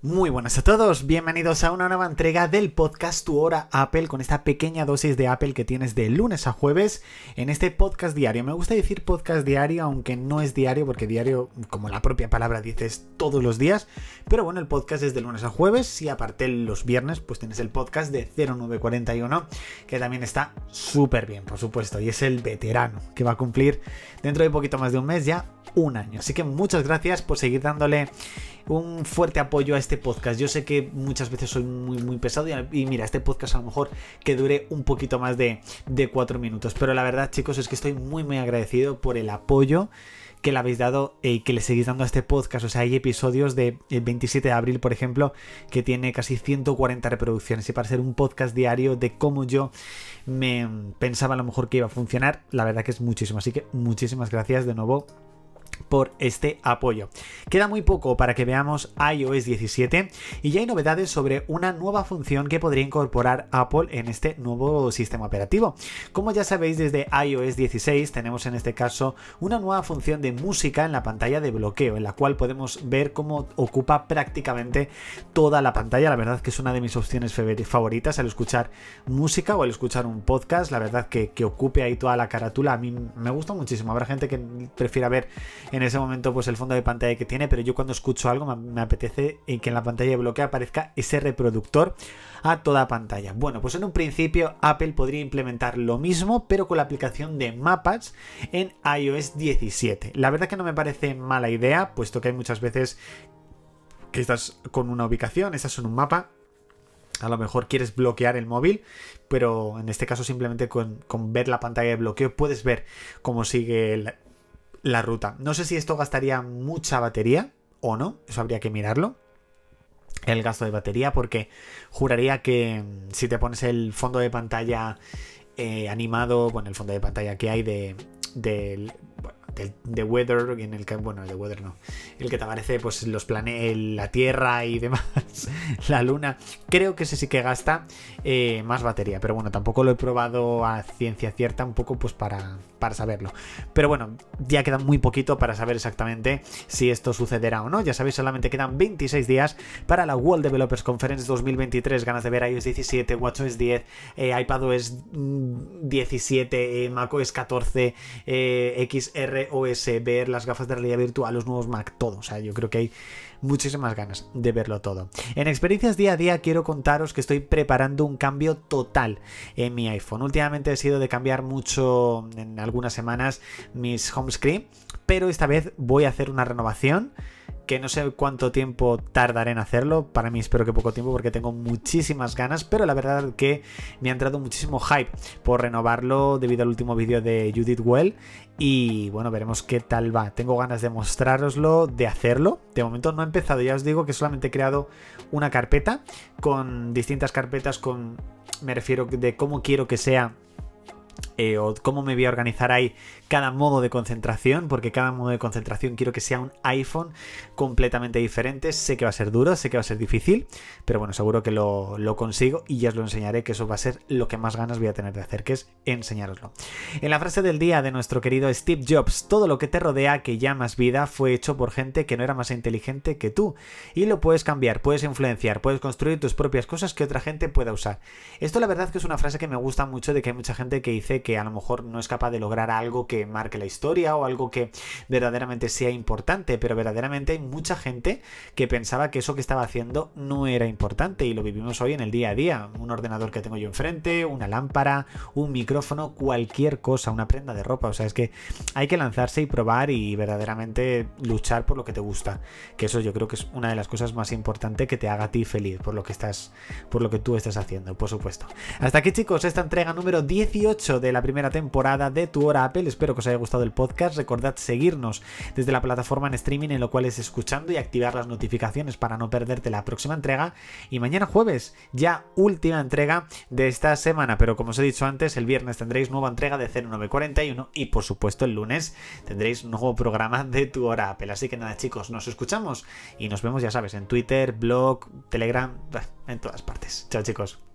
Muy buenas a todos, bienvenidos a una nueva entrega del podcast Tu Hora Apple con esta pequeña dosis de Apple que tienes de lunes a jueves en este podcast diario. Me gusta decir podcast diario, aunque no es diario, porque diario, como la propia palabra dice, es todos los días. Pero bueno, el podcast es de lunes a jueves y aparte los viernes, pues tienes el podcast de 0941, que también está súper bien, por supuesto, y es el veterano, que va a cumplir dentro de poquito más de un mes ya un año. Así que muchas gracias por seguir dándole un fuerte apoyo a este podcast. Yo sé que muchas veces soy muy, muy pesado y, mira, este podcast a lo mejor que dure un poquito más de, de cuatro minutos. Pero la verdad, chicos, es que estoy muy, muy agradecido por el apoyo que le habéis dado y que le seguís dando a este podcast. O sea, hay episodios de el 27 de abril, por ejemplo, que tiene casi 140 reproducciones. Y para ser un podcast diario de cómo yo me pensaba a lo mejor que iba a funcionar, la verdad que es muchísimo. Así que muchísimas gracias de nuevo por este apoyo. Queda muy poco para que veamos iOS 17 y ya hay novedades sobre una nueva función que podría incorporar Apple en este nuevo sistema operativo. Como ya sabéis, desde iOS 16 tenemos en este caso una nueva función de música en la pantalla de bloqueo, en la cual podemos ver cómo ocupa prácticamente toda la pantalla. La verdad que es una de mis opciones favoritas al escuchar música o al escuchar un podcast. La verdad que, que ocupe ahí toda la carátula a mí me gusta muchísimo. Habrá gente que prefiera ver en ese momento pues el fondo de pantalla que tiene, pero yo cuando escucho algo me, apetece que en la pantalla de bloqueo aparezca ese reproductor a toda pantalla. Bueno, pues en un principio Apple podría implementar lo mismo, pero con la aplicación de mapas en iOS 17. La verdad que no me parece mala idea, puesto que hay muchas veces que estás con una ubicación, estás en un mapa, a lo mejor quieres bloquear el móvil, pero en este caso simplemente con, con, ver la pantalla de bloqueo puedes ver cómo sigue el, la ruta. No sé si esto gastaría mucha batería o no, eso habría que mirarlo. El gasto de batería, porque juraría que mm, si te pones el fondo de pantalla eh, animado, bueno, el fondo de pantalla que hay de, del de, Weather, en el que, bueno, el de Weather no, el que te aparece pues los planetas, la Tierra y demás, la Luna, creo que ese sí que gasta eh, más batería, pero bueno, tampoco lo he probado a ciencia cierta, un poco pues para, para saberlo. Pero bueno, ya queda muy poquito para saber exactamente si esto sucederá o no, ya sabéis, solamente quedan 26 días para la World Developers Conference 2023, ganas de ver iOS 17, WatchOS 10, eh, iPadOS 17, eh, macOS 14, eh, XR OS, ver las gafas de realidad virtual, los nuevos Mac, todo. O sea, yo creo que hay muchísimas ganas de verlo todo. En experiencias día a día quiero contaros que estoy preparando un cambio total en mi iPhone. Últimamente he sido de cambiar mucho en algunas semanas mis home screen, pero esta vez voy a hacer una renovación que no sé cuánto tiempo tardaré en hacerlo. Para mí espero que poco tiempo porque tengo muchísimas ganas, pero la verdad que me ha entrado muchísimo hype por renovarlo debido al último vídeo de Judith Well. Y bueno, veremos qué tal va. Tengo ganas de mostraroslo, de hacerlo. De momento no he empezado, ya os digo que solamente he creado una carpeta con distintas carpetas con... Me refiero de cómo quiero que sea eh, o cómo me voy a organizar ahí cada modo de concentración, porque cada modo de concentración quiero que sea un iPhone completamente diferente. Sé que va a ser duro, sé que va a ser difícil, pero bueno, seguro que lo, consigo y ya os lo enseñaré, que eso va a ser lo que más ganas voy a tener de hacer, que es enseñaroslo. En la frase del día de nuestro querido Steve Jobs, todo lo que te rodea, que llamas vida, fue hecho por gente que no era más inteligente que tú. Y lo puedes cambiar, puedes influenciar, puedes construir tus propias cosas que otra gente pueda usar. Esto la verdad que es una frase que me gusta mucho de que hay mucha gente que dice que que a lo mejor no es capaz de lograr algo que marque la historia o algo que verdaderamente sea importante, pero verdaderamente hay mucha gente que pensaba que eso que estaba haciendo no era importante y lo vivimos hoy en el día a día. Un ordenador que tengo yo enfrente, una lámpara, un micrófono, cualquier cosa, una prenda de ropa. O sea, es que hay que lanzarse y probar y verdaderamente luchar por lo que te gusta. Que eso yo creo que es una de las cosas más importantes que te haga a ti feliz por lo que estás, por lo que tú estás haciendo, por supuesto. Hasta aquí chicos, esta entrega número 18 de la primera temporada de Tu Hora Apple. Espero que os haya gustado el podcast. Recordad seguirnos desde la plataforma en streaming en lo cual es escuchando y activar las notificaciones para no perderte la próxima entrega. Y mañana jueves, ya última entrega de esta semana. Pero como os he dicho antes, el viernes tendréis nueva entrega de 0941 y por supuesto el lunes tendréis nuevo programa de Tu Hora Apple. Así que nada chicos, nos escuchamos y nos vemos ya sabes en Twitter, blog, Telegram, en todas partes. Chao chicos.